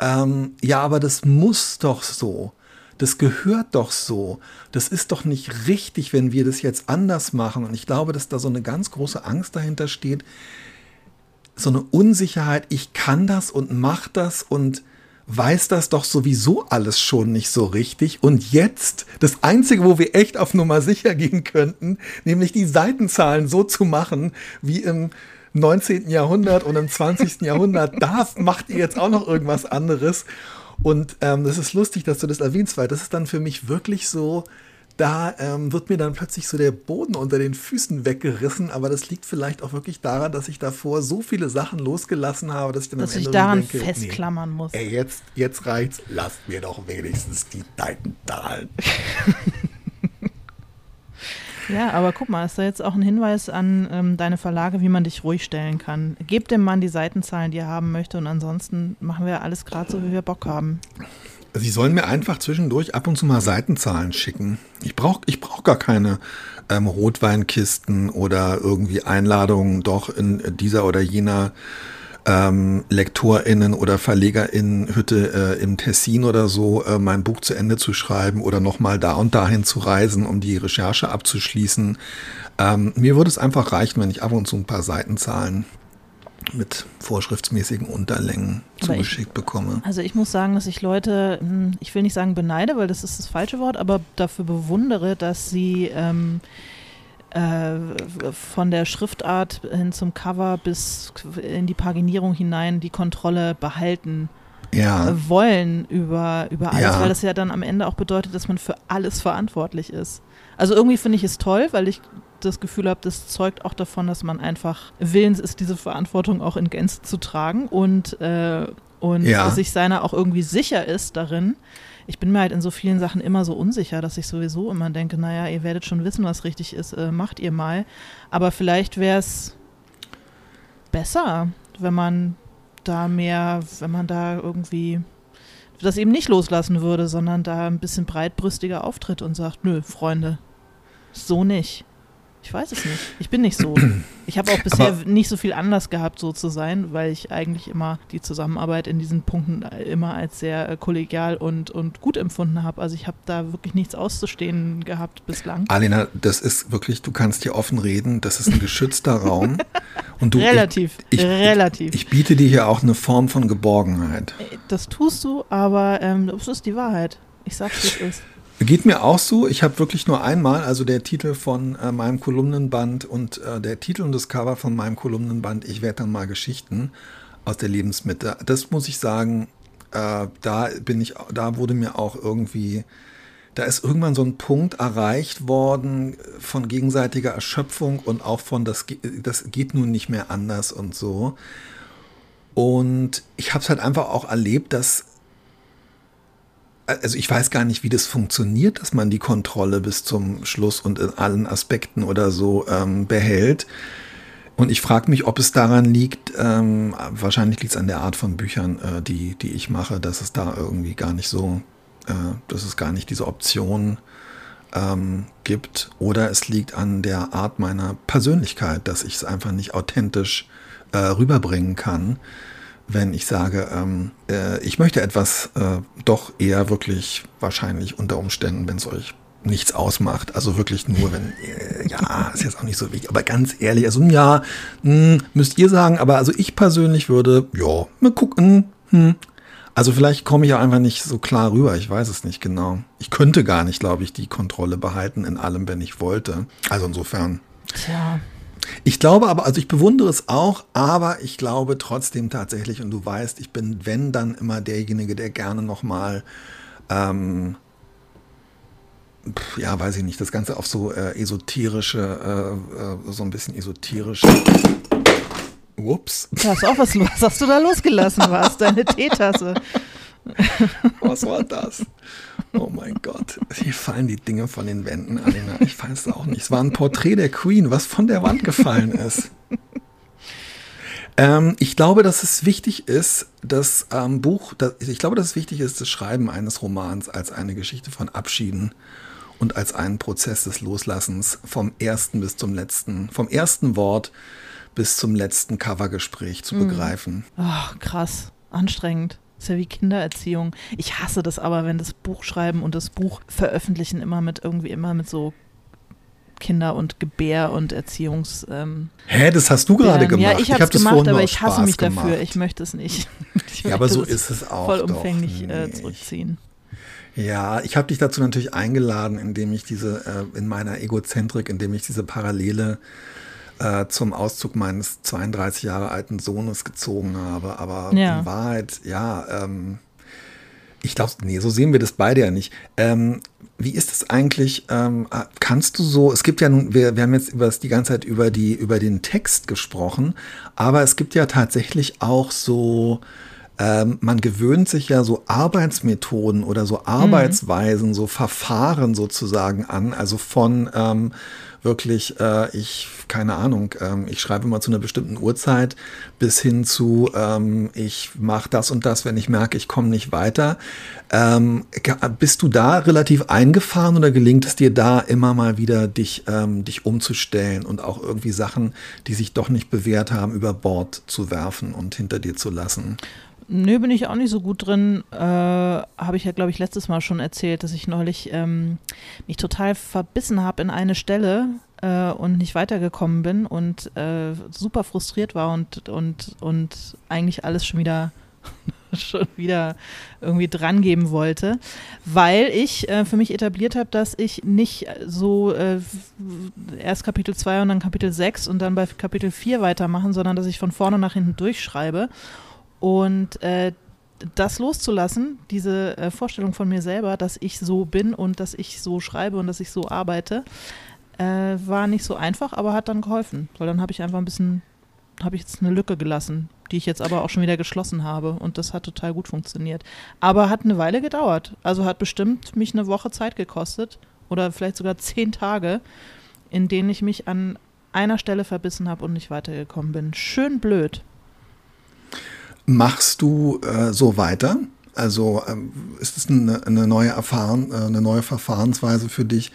ähm, ja, aber das muss doch so das gehört doch so. Das ist doch nicht richtig, wenn wir das jetzt anders machen. Und ich glaube, dass da so eine ganz große Angst dahinter steht, so eine Unsicherheit, ich kann das und mach das und weiß das doch sowieso alles schon nicht so richtig. Und jetzt, das Einzige, wo wir echt auf Nummer sicher gehen könnten, nämlich die Seitenzahlen so zu machen, wie im 19. Jahrhundert und im 20. Jahrhundert, da macht ihr jetzt auch noch irgendwas anderes. Und ähm, das ist lustig, dass du das erwähnst, weil das ist dann für mich wirklich so, da ähm, wird mir dann plötzlich so der Boden unter den Füßen weggerissen, aber das liegt vielleicht auch wirklich daran, dass ich davor so viele Sachen losgelassen habe, dass ich dann dass am Ende ich daran denke, festklammern nee, muss. Ey, jetzt, jetzt reicht's, lasst mir doch wenigstens die Seitenzahlen. Ja, aber guck mal, ist da jetzt auch ein Hinweis an ähm, deine Verlage, wie man dich ruhig stellen kann. Gebt dem Mann die Seitenzahlen, die er haben möchte und ansonsten machen wir alles gerade so, wie wir Bock haben. Sie sollen mir einfach zwischendurch ab und zu mal Seitenzahlen schicken. Ich brauche ich brauch gar keine ähm, Rotweinkisten oder irgendwie Einladungen doch in dieser oder jener ähm, LektorInnen oder VerlegerInnen Hütte äh, im Tessin oder so äh, mein Buch zu Ende zu schreiben oder nochmal da und dahin zu reisen, um die Recherche abzuschließen. Ähm, mir würde es einfach reichen, wenn ich ab und zu ein paar Seitenzahlen mit vorschriftsmäßigen Unterlängen aber zugeschickt ich, bekomme. Also ich muss sagen, dass ich Leute, hm, ich will nicht sagen beneide, weil das ist das falsche Wort, aber dafür bewundere, dass sie ähm, äh, von der Schriftart hin zum Cover bis in die Paginierung hinein die Kontrolle behalten ja. Äh, wollen über, über alles, Ja. weil das ja dann am Ende auch bedeutet, dass man für alles verantwortlich ist. Also irgendwie finde ich es toll, weil ich das Gefühl habe, das zeugt auch davon, dass man einfach willens ist, diese Verantwortung auch in Gänze zu tragen und, äh, und Ja. sich seiner auch irgendwie sicher ist darin. Ich bin mir halt in so vielen Sachen immer so unsicher, dass ich sowieso immer denke, naja, ihr werdet schon wissen, was richtig ist, äh, macht ihr mal. Aber vielleicht wäre es besser, wenn man da mehr, wenn man da irgendwie das eben nicht loslassen würde, sondern da ein bisschen breitbrüstiger auftritt und sagt, nö, Freunde, so nicht. Ich weiß es nicht. Ich bin nicht so. Ich habe auch bisher Aber- nicht so viel Anlass gehabt, so zu sein, weil ich eigentlich immer die Zusammenarbeit in diesen Punkten immer als sehr äh, kollegial und, und gut empfunden habe. Also ich habe da wirklich nichts auszustehen gehabt bislang. Alina, das ist wirklich, du kannst hier offen reden, das ist ein geschützter Raum. Und du, relativ, ich, ich, relativ. Ich biete dir hier auch eine Form von Geborgenheit. das tust du, aber ähm, das ist die Wahrheit. Ich sag's, wie es ist. Geht mir auch so. Ich habe wirklich nur einmal, also der Titel von äh, meinem Kolumnenband und äh, der Titel und das Cover von meinem Kolumnenband, ich werde dann mal Geschichten aus der Lebensmitte. Das muss ich sagen, äh, da bin ich, da wurde mir auch irgendwie, da ist irgendwann so ein Punkt erreicht worden von gegenseitiger Erschöpfung und auch von das, das geht nun nicht mehr anders und so. Und ich habe es halt einfach auch erlebt, dass also ich weiß gar nicht, wie das funktioniert, dass man die Kontrolle bis zum Schluss und in allen Aspekten oder so ähm, behält. Und ich frage mich, ob es daran liegt, ähm, wahrscheinlich liegt es an der Art von Büchern, äh, die, die ich mache, dass es da irgendwie gar nicht so, äh, dass es gar nicht diese Option ähm, gibt. Oder es liegt an der Art meiner Persönlichkeit, dass ich es einfach nicht authentisch äh, rüberbringen kann wenn ich sage, ähm, äh, ich möchte etwas äh, doch eher wirklich wahrscheinlich unter Umständen, wenn es euch nichts ausmacht, also wirklich nur, wenn, äh, ja, ist jetzt auch nicht so wichtig, aber ganz ehrlich, also ja, mh, müsst ihr sagen, aber also ich persönlich würde, ja, mal gucken, hm. Also vielleicht komme ich ja einfach nicht so klar rüber, ich weiß es nicht genau. Ich könnte gar nicht, glaube ich, die Kontrolle behalten in allem, wenn ich wollte. Also insofern. Tja, Ich glaube aber, also ich bewundere es auch, aber ich glaube trotzdem tatsächlich, und du weißt, ich bin, wenn dann immer derjenige, der gerne nochmal ähm, ja, weiß ich nicht, das Ganze auf so äh, esoterische, äh, äh, so ein bisschen esoterische. Ups. Da hast auch was, was hast du da losgelassen, was? Deine Teetasse. Was war das? Oh mein Gott. Hier fallen die Dinge von den Wänden, Alina. Ich weiß es auch nicht. Es war ein Porträt der Queen, was von der Wand gefallen ist. Ähm, ich glaube, dass es wichtig ist, das ähm, Buch, das, ich glaube, dass es wichtig ist, das Schreiben eines Romans als eine Geschichte von Abschieden und als einen Prozess des Loslassens vom ersten bis zum letzten, vom ersten Wort bis zum letzten Covergespräch zu mhm. begreifen. Ach, krass, anstrengend. Das ist ja wie Kindererziehung. Ich hasse das aber, wenn das Buch schreiben und das Buch veröffentlichen immer mit irgendwie immer mit so Kinder- und Gebär- und Erziehungs. Ähm, Hä, das hast du gerade gemacht. Ja, ich habe es gemacht, aber ich hasse mich gemacht. dafür. Ich möchte es nicht. ja, aber so ist es auch. Vollumfänglich äh, zurückziehen. Ja, ich habe dich dazu natürlich eingeladen, indem ich diese, äh, in meiner Egozentrik, indem ich diese Parallele äh, zum Auszug meines 32 Jahre alten Sohnes gezogen habe. Aber ja. in Wahrheit, ja, ähm, ich glaube, nee, so sehen wir das beide ja nicht. Ähm, wie ist es eigentlich? Ähm, äh, kannst du so, es gibt ja nun, wir, wir haben jetzt über, die ganze Zeit über, die, über den Text gesprochen, aber es gibt ja tatsächlich auch so ähm, man gewöhnt sich ja so Arbeitsmethoden oder so Arbeitsweisen, mhm. so Verfahren sozusagen an, also von ähm, wirklich, äh, ich, keine Ahnung, ähm, ich schreibe mal zu einer bestimmten Uhrzeit bis hin zu, ähm, ich mache das und das, wenn ich merke, ich komme nicht weiter. Ähm, bist du da relativ eingefahren oder gelingt es dir da immer mal wieder, dich, ähm, dich umzustellen und auch irgendwie Sachen, die sich doch nicht bewährt haben, über Bord zu werfen und hinter dir zu lassen? Nö, bin ich auch nicht so gut drin. Äh, habe ich ja, glaube ich, letztes Mal schon erzählt, dass ich neulich ähm, mich total verbissen habe in eine Stelle äh, und nicht weitergekommen bin und äh, super frustriert war und, und, und eigentlich alles schon wieder schon wieder irgendwie drangeben wollte, weil ich äh, für mich etabliert habe, dass ich nicht so äh, erst Kapitel 2 und dann Kapitel 6 und dann bei Kapitel 4 weitermachen, sondern dass ich von vorne nach hinten durchschreibe und äh, das loszulassen, diese äh, Vorstellung von mir selber, dass ich so bin und dass ich so schreibe und dass ich so arbeite, äh, war nicht so einfach, aber hat dann geholfen. Weil dann habe ich einfach ein bisschen, habe ich jetzt eine Lücke gelassen, die ich jetzt aber auch schon wieder geschlossen habe. Und das hat total gut funktioniert. Aber hat eine Weile gedauert. Also hat bestimmt mich eine Woche Zeit gekostet oder vielleicht sogar zehn Tage, in denen ich mich an einer Stelle verbissen habe und nicht weitergekommen bin. Schön blöd. Machst du äh, so weiter? Also ähm, ist es eine, eine, neue Erfahren, äh, eine neue Verfahrensweise für dich,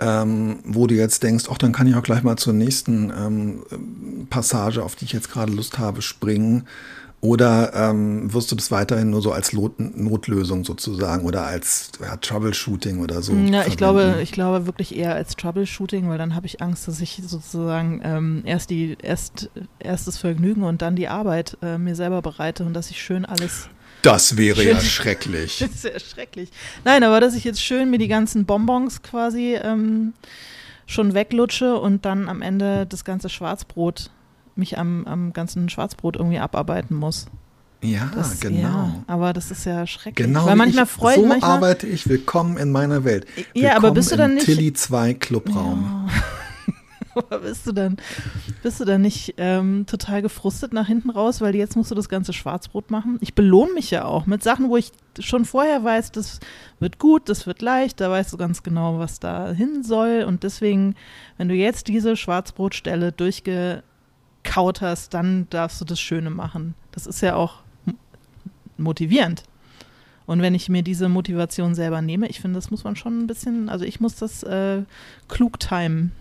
ähm, wo du jetzt denkst, ach, dann kann ich auch gleich mal zur nächsten ähm, Passage, auf die ich jetzt gerade Lust habe, springen? Oder ähm, wirst du das weiterhin nur so als Not Notlösung sozusagen oder als ja, Troubleshooting oder so? Ja, ich glaube, ich glaube wirklich eher als Troubleshooting, weil dann habe ich Angst, dass ich sozusagen ähm, erst die erst erstes Vergnügen und dann die Arbeit äh, mir selber bereite und dass ich schön alles das wäre schön. ja schrecklich. das ist ja schrecklich. Nein, aber dass ich jetzt schön mir die ganzen Bonbons quasi ähm, schon weglutsche und dann am Ende das ganze Schwarzbrot mich am, am ganzen Schwarzbrot irgendwie abarbeiten muss. Ja, das, genau. Ja, aber das ist ja schrecklich. Genau, weil manchmal freut so manchmal, arbeite ich. Willkommen in meiner Welt. Willkommen ja, aber bist du dann nicht Tilly 2 Clubraum. Ja. aber bist du dann bist du dann nicht ähm, total gefrustet nach hinten raus, weil jetzt musst du das ganze Schwarzbrot machen? Ich belohne mich ja auch mit Sachen, wo ich schon vorher weiß, das wird gut, das wird leicht, da weißt du ganz genau, was da hin soll und deswegen, wenn du jetzt diese Schwarzbrotstelle durchge kaut hast, dann darfst du das Schöne machen. Das ist ja auch motivierend. Und wenn ich mir diese Motivation selber nehme, ich finde, das muss man schon ein bisschen, also ich muss das äh, klug timen.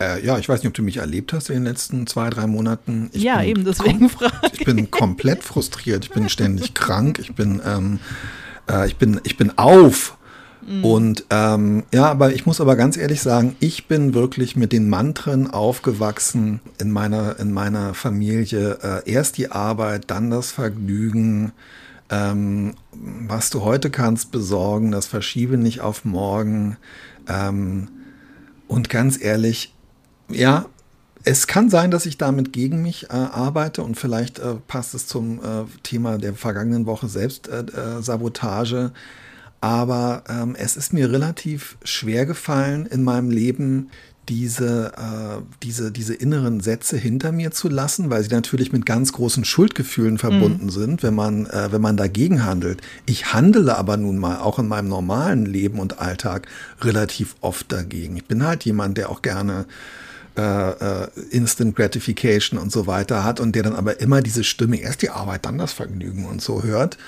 Äh, ja, ich weiß nicht, ob du mich erlebt hast in den letzten zwei, drei Monaten. Ich ja, eben, deswegen frage ich. bin komplett frustriert, ich bin ständig krank, ich bin, ähm, äh, ich bin, ich bin auf Mhm. Und ähm, ja, aber ich muss aber ganz ehrlich sagen, ich bin wirklich mit den Mantren aufgewachsen in meiner, in meiner Familie. Äh, erst die Arbeit, dann das Vergnügen. Ähm, was du heute kannst besorgen, das verschiebe nicht auf morgen. Ähm, und ganz ehrlich, ja, es kann sein, dass ich damit gegen mich äh, arbeite und vielleicht äh, passt es zum äh, Thema der vergangenen Woche Selbstsabotage. Aber ähm, es ist mir relativ schwer gefallen in meinem Leben, diese, äh, diese, diese inneren Sätze hinter mir zu lassen, weil sie natürlich mit ganz großen Schuldgefühlen verbunden mhm. sind, wenn man, äh, wenn man dagegen handelt. Ich handele aber nun mal auch in meinem normalen Leben und Alltag relativ oft dagegen. Ich bin halt jemand, der auch gerne äh, äh Instant Gratification und so weiter hat und der dann aber immer diese Stimme, erst die Arbeit, dann das Vergnügen und so hört.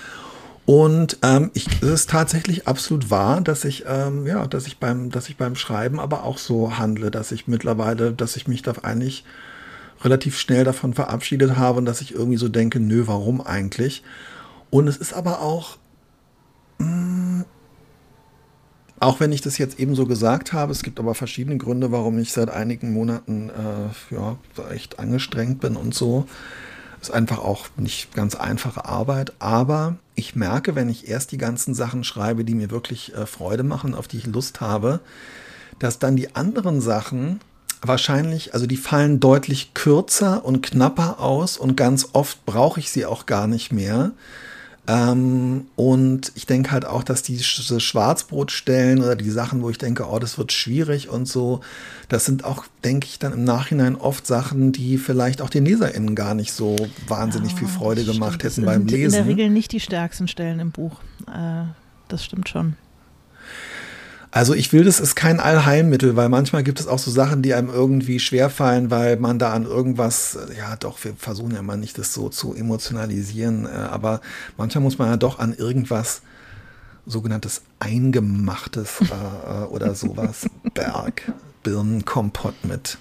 Und ähm, ich, es ist tatsächlich absolut wahr, dass ich, ähm, ja, dass ich beim, dass ich beim Schreiben aber auch so handle, dass ich mittlerweile, dass ich mich da eigentlich relativ schnell davon verabschiedet habe und dass ich irgendwie so denke, nö, warum eigentlich? Und es ist aber auch, mh, mm, auch wenn ich das jetzt eben so gesagt habe, es gibt aber verschiedene Gründe, warum ich seit einigen Monaten äh, ja, echt angestrengt bin und so. Ist einfach auch nicht ganz einfache Arbeit, aber ich merke, wenn ich erst die ganzen Sachen schreibe, die mir wirklich äh, Freude machen, auf die ich Lust habe, dass dann die anderen Sachen wahrscheinlich, also die fallen deutlich kürzer und knapper aus und ganz oft brauche ich sie auch gar nicht mehr. Ähm, und ich denke halt auch, dass diese Schwarzbrotstellen oder die Sachen, wo ich denke, oh, das wird schwierig und so, das sind auch, denke ich, dann im Nachhinein oft Sachen, die vielleicht auch den LeserInnen gar nicht so wahnsinnig ja, viel Freude gemacht hätten beim Lesen. In der Regel nicht die stärksten Stellen im Buch. Äh, das stimmt schon. Also ich will, das ist kein Allheilmittel, weil manchmal gibt es auch so Sachen, die einem irgendwie schwerfallen, weil man da an irgendwas, ja doch, wir versuchen ja mal nicht das so zu emotionalisieren, äh, aber manchmal muss man ja doch an irgendwas sogenanntes Eingemachtes äh, äh oder sowas, Berg, Birnenkompott mit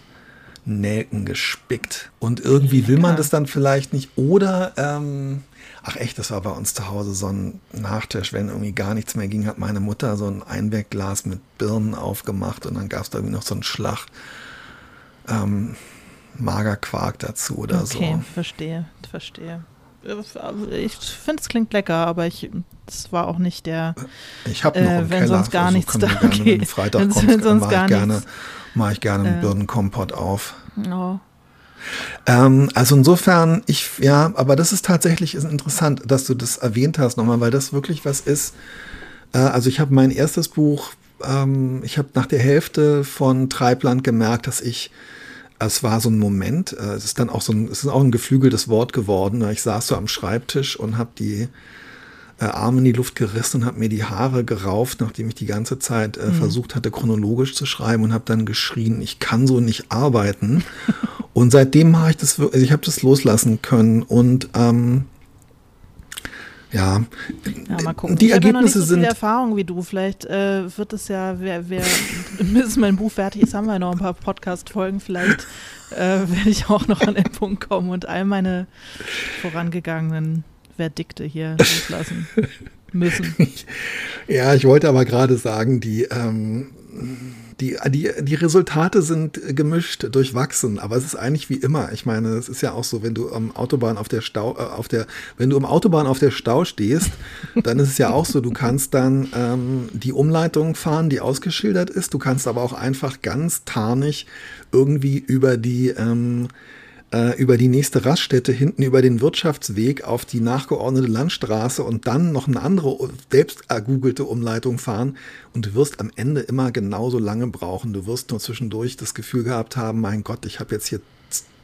Nelken gespickt. Und irgendwie will man das dann vielleicht nicht. Oder ähm, Ach echt, das war bei uns zu Hause so ein Nachtisch. Wenn irgendwie gar nichts mehr ging, hat meine Mutter so ein Einwegglas mit Birnen aufgemacht und dann gab es da irgendwie noch so einen Schlag ähm, Magerquark dazu oder okay, so. Okay, verstehe, verstehe. Ich finde, es klingt lecker, aber ich, das war auch nicht der. Ich habe noch äh, wenn Keller, sonst gar also nichts da. Okay. Wenn Freitag wenn, kommt, wenn sonst mache ich, gerne, mach ich gerne einen äh, Birnenkompott auf. Oh, ähm, also insofern, ich, ja, aber das ist tatsächlich ist interessant, dass du das erwähnt hast nochmal, weil das wirklich was ist. Äh, also ich habe mein erstes Buch, ähm, ich habe nach der Hälfte von Treibland gemerkt, dass ich es war so ein Moment, äh, es ist dann auch so ein, es ist auch ein geflügeltes Wort geworden. Ich saß so am Schreibtisch und habe die äh, Arme in die Luft gerissen und habe mir die Haare gerauft, nachdem ich die ganze Zeit äh, mhm. versucht hatte, chronologisch zu schreiben und habe dann geschrien, ich kann so nicht arbeiten. und seitdem mache ich das, also ich habe das loslassen können und ähm, ja, ja mal gucken. die ich Ergebnisse ja noch nicht so sind. Erfahrung wie du. Vielleicht äh, wird es ja, wer, wer bis mein Buch fertig ist, haben wir noch ein paar Podcast-Folgen. Vielleicht äh, werde ich auch noch an den Punkt kommen und all meine vorangegangenen Verdikte hier loslassen müssen. ja, ich wollte aber gerade sagen, die, ähm, die, die, die Resultate sind gemischt, durchwachsen, aber es ist eigentlich wie immer. Ich meine, es ist ja auch so, wenn du am Autobahn auf der Stau, äh, auf der, wenn du am Autobahn auf der Stau stehst, dann ist es ja auch so, du kannst dann ähm, die Umleitung fahren, die ausgeschildert ist. Du kannst aber auch einfach ganz tarnig irgendwie über die ähm, äh, über die nächste Raststätte hinten über den Wirtschaftsweg auf die nachgeordnete Landstraße und dann noch eine andere selbst ergoogelte Umleitung fahren und du wirst am Ende immer genauso lange brauchen. Du wirst nur zwischendurch das Gefühl gehabt haben, mein Gott, ich habe jetzt hier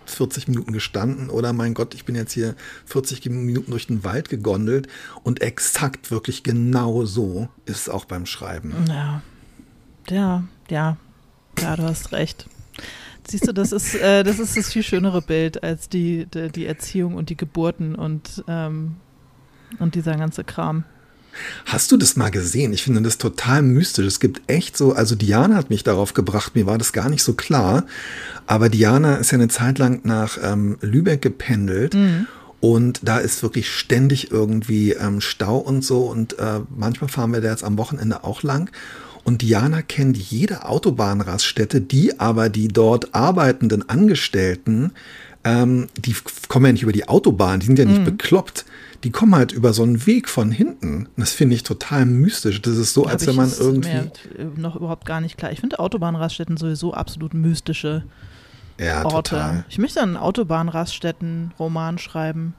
40 Minuten gestanden oder mein Gott, ich bin jetzt hier 40 Minuten durch den Wald gegondelt und exakt wirklich genau so ist es auch beim Schreiben. Ja, ja, ja, ja, du hast recht. Siehst du, das ist, äh, das ist das viel schönere Bild als die, die, die Erziehung und die Geburten und, ähm, und dieser ganze Kram. Hast du das mal gesehen? Ich finde das total mystisch. Es gibt echt so, also Diana hat mich darauf gebracht, mir war das gar nicht so klar. Aber Diana ist ja eine Zeit lang nach ähm, Lübeck gependelt. Mhm. Und da ist wirklich ständig irgendwie ähm, Stau und so. Und äh, manchmal fahren wir da jetzt am Wochenende auch lang. Und Diana kennt jede Autobahnraststätte, die aber die dort arbeitenden Angestellten, ähm, die kommen ja nicht über die Autobahn, die sind ja nicht mhm. bekloppt. Die kommen halt über so einen Weg von hinten. Das finde ich total mystisch. Das ist so, als wenn man irgendwie. Mir noch überhaupt gar nicht klar. Ich finde Autobahnraststätten sowieso absolut mystische ja, Orte. Total. Ich möchte einen Autobahnraststätten-Roman schreiben.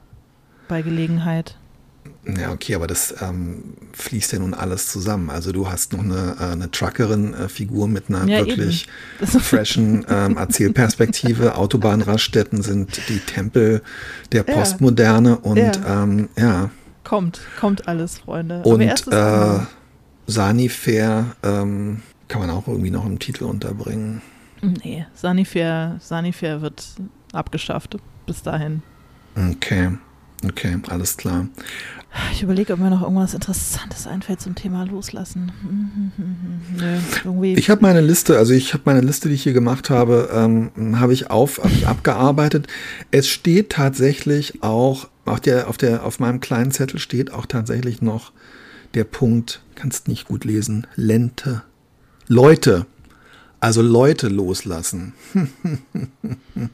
Bei Gelegenheit. Ja, okay, aber das ähm, fließt ja nun alles zusammen. Also du hast noch eine, äh, eine Truckerin-Figur mit einer Ja, wirklich freshen ähm, Erzählperspektive. Autobahnraststätten sind die Tempel der Ja. Postmoderne und Ja. ähm, ja. Kommt, kommt alles, Freunde. Und äh. Sanifair ähm, kann man auch irgendwie noch im Titel unterbringen. Nee, Sanifair, Sanifair wird abgeschafft. Bis dahin. Okay, okay, alles klar. Ich überlege, ob mir noch irgendwas Interessantes einfällt zum Thema Loslassen. Irgendwie. Ich habe meine Liste, also ich habe meine Liste, die ich hier gemacht habe, ähm, habe ich auf, habe ich abgearbeitet. Es steht tatsächlich auch, auf der, auf der, auf meinem kleinen Zettel steht auch tatsächlich noch der Punkt, kannst nicht gut lesen, Lente. Leute. Also Leute loslassen.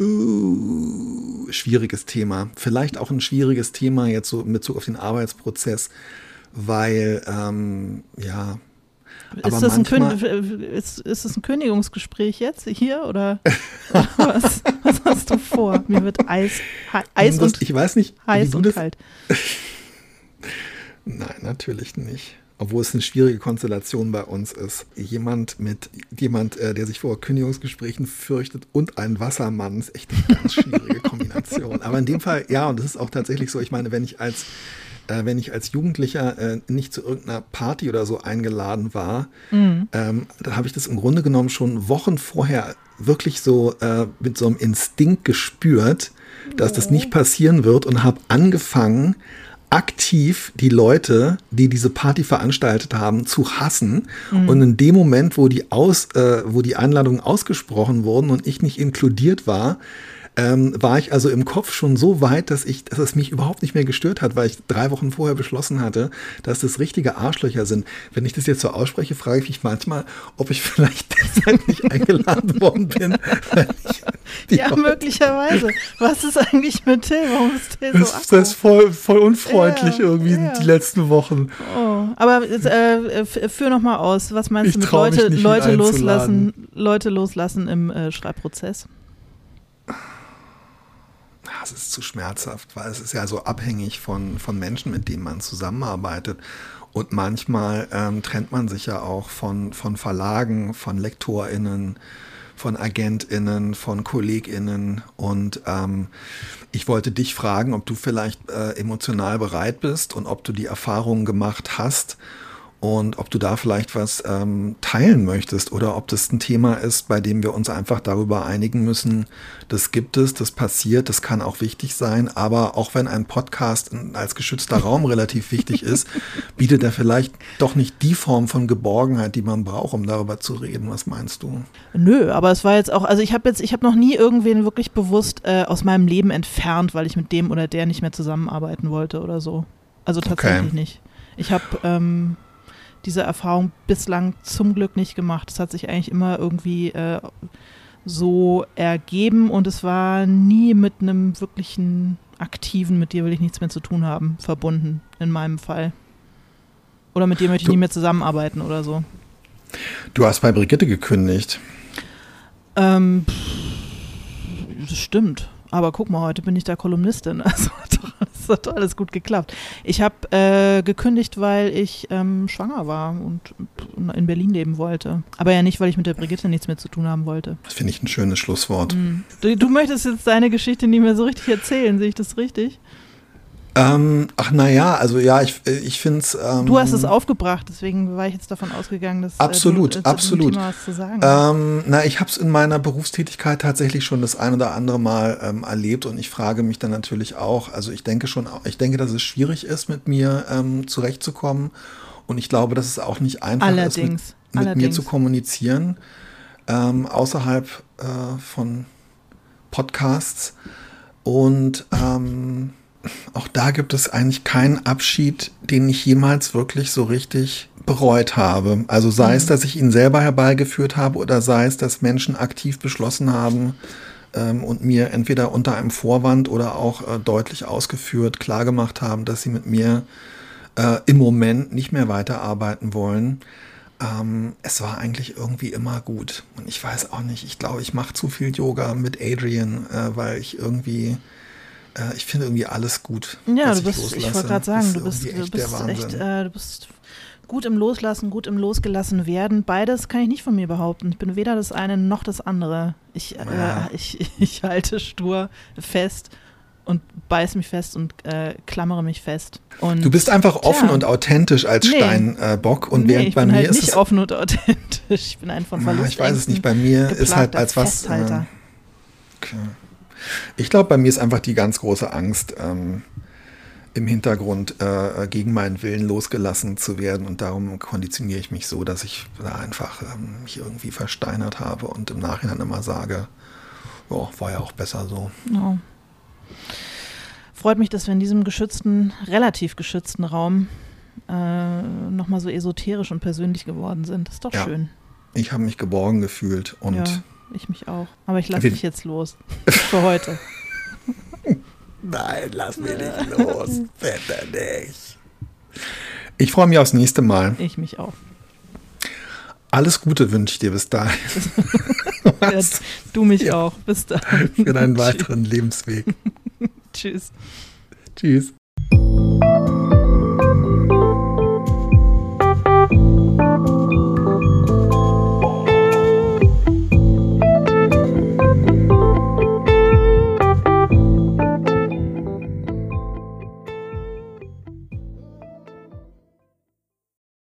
uh, schwieriges Thema. Vielleicht auch ein schwieriges Thema jetzt so in Bezug auf den Arbeitsprozess, weil, ähm, ja, ist, das ein manchmal- ist, ist das ein Kündigungsgespräch jetzt hier oder was, was hast du vor? Mir wird Eis, Eis das, und, ich weiß nicht, heiß und das, kalt. Nein, natürlich nicht. Obwohl es eine schwierige Konstellation bei uns ist. Jemand mit jemand, äh, der sich vor Kündigungsgesprächen fürchtet und ein Wassermann ist echt eine ganz schwierige Kombination. Aber in dem Fall, ja, und das ist auch tatsächlich so. Ich meine, wenn ich als äh, wenn ich als Jugendlicher äh, nicht zu irgendeiner Party oder so eingeladen war, Mhm. ähm, da habe ich das im Grunde genommen schon Wochen vorher wirklich so äh, mit so einem Instinkt gespürt, dass das nicht passieren wird und habe angefangen, aktiv die Leute, die diese Party veranstaltet haben, zu hassen. Und in dem Moment, wo die, aus, äh, wo die Einladungen ausgesprochen wurden und ich nicht inkludiert war, ähm, war ich also im Kopf schon so weit, dass ich, dass es mich überhaupt nicht mehr gestört hat, weil ich drei Wochen vorher beschlossen hatte, dass das richtige Arschlöcher sind. Wenn ich das jetzt so ausspreche, frage ich mich manchmal, ob ich vielleicht deshalb nicht eingeladen worden bin. Ja, Leute- möglicherweise. Was ist eigentlich mit Till? Warum ist Till so das, das ist voll, voll unfreundlich Ja, irgendwie ja. die letzten Wochen. Oh. Aber äh, f- führ noch mal aus. Was meinst Ich du mit Leute, Leute loslassen, Leute loslassen im äh, Schreibprozess? Es ist zu schmerzhaft, weil es ist ja so abhängig von, von Menschen, mit denen man zusammenarbeitet. Und manchmal ähm, trennt man sich ja auch von, von Verlagen, von LektorInnen, von AgentInnen, von KollegInnen. Und ähm, ich wollte dich fragen, ob du vielleicht äh, emotional bereit bist und ob du die Erfahrungen gemacht hast und ob du da vielleicht was ähm, teilen möchtest oder ob das ein Thema ist, bei dem wir uns einfach darüber einigen müssen, das gibt es, das passiert, das kann auch wichtig sein, aber auch wenn ein Podcast als geschützter Raum relativ wichtig ist, bietet er vielleicht doch nicht die Form von Geborgenheit, die man braucht, um darüber zu reden. Was meinst du? Nö, aber es war jetzt auch, also ich habe jetzt, ich habe noch nie irgendwen wirklich bewusst äh, aus meinem Leben entfernt, weil ich mit dem oder der nicht mehr zusammenarbeiten wollte oder so. Also tatsächlich Okay. nicht. Ich habe ähm, diese Erfahrung bislang zum Glück nicht gemacht. Es hat sich eigentlich immer irgendwie äh, so ergeben und es war nie mit einem wirklichen aktiven, mit dir will ich nichts mehr zu tun haben, verbunden in meinem Fall. Oder mit dir möchte ich Du- nie mehr zusammenarbeiten oder so. Du hast bei Brigitte gekündigt. Ähm, pff, das stimmt. Aber guck mal, heute bin ich da Kolumnistin. Also doch, das hat alles gut geklappt. Ich habe äh, gekündigt, weil ich ähm, schwanger war und in Berlin leben wollte. Aber ja nicht, weil ich mit der Brigitte nichts mehr zu tun haben wollte. Das finde ich ein schönes Schlusswort. Hm. Du, du möchtest jetzt deine Geschichte nicht mehr so richtig erzählen, sehe ich das richtig? Ähm, ach naja, also ja, ich, ich finde es. Ähm, Du hast es aufgebracht, deswegen war ich jetzt davon ausgegangen, dass Absolut, äh, du, äh, absolut. Thema was zu sagen. Ähm, na, ich habe es in meiner Berufstätigkeit tatsächlich schon das ein oder andere Mal ähm, erlebt und ich frage mich dann natürlich auch, also ich denke schon, ich denke, dass es schwierig ist, mit mir ähm, zurechtzukommen und ich glaube, dass es auch nicht einfach ist, mit, Allerdings. mit mir allerdings. zu kommunizieren, ähm, außerhalb äh, von Podcasts und ähm, auch da gibt es eigentlich keinen Abschied, den ich jemals wirklich so richtig bereut habe. Also sei es, dass ich ihn selber herbeigeführt habe oder sei es, dass Menschen aktiv beschlossen haben ähm, und mir entweder unter einem Vorwand oder auch äh, deutlich ausgeführt klargemacht haben, dass sie mit mir äh, im Moment nicht mehr weiterarbeiten wollen. Ähm, es war eigentlich irgendwie immer gut. Und ich weiß auch nicht, ich glaube, ich mache zu viel Yoga mit Adrian, äh, weil ich irgendwie äh, ich finde irgendwie alles gut. Ja, du bist, ich loslasse. wollte gerade sagen, du bist, du bist echt, äh, du bist gut im Loslassen, gut im Losgelassen werden. Beides kann ich nicht von mir behaupten. Ich bin weder das eine noch das andere. Ich, Ja. äh, ich, ich halte stur fest und beiß mich fest und äh, klammere mich fest. Und Du bist einfach offen Tja. und authentisch als Nee. Steinbock und nee, während ich bei mir halt ist nicht es offen und authentisch. Ich bin ein von Verlust. ich weiß es nicht. Bei mir ist halt als was. Äh, Festhalter. okay. Ich glaube, bei mir ist einfach die ganz große Angst ähm, im Hintergrund, äh, gegen meinen Willen losgelassen zu werden. Und darum konditioniere ich mich so, dass ich da einfach ähm, mich irgendwie versteinert habe und im Nachhinein immer sage, oh, war ja auch besser so. Ja. Freut mich, dass wir in diesem geschützten, relativ geschützten Raum äh, nochmal so esoterisch und persönlich geworden sind. Das ist doch Ja. schön. Ich habe mich geborgen gefühlt und ja, ich mich auch. Aber ich lasse dich jetzt los. Für heute. nein, lass mich nicht los, bitte nicht. Ich freue mich aufs nächste Mal. Ich mich auch. Alles Gute wünsche ich dir bis dahin. Ja, du mich Ja. auch. Bis dann. Für deinen weiteren Lebensweg. Tschüss. Tschüss.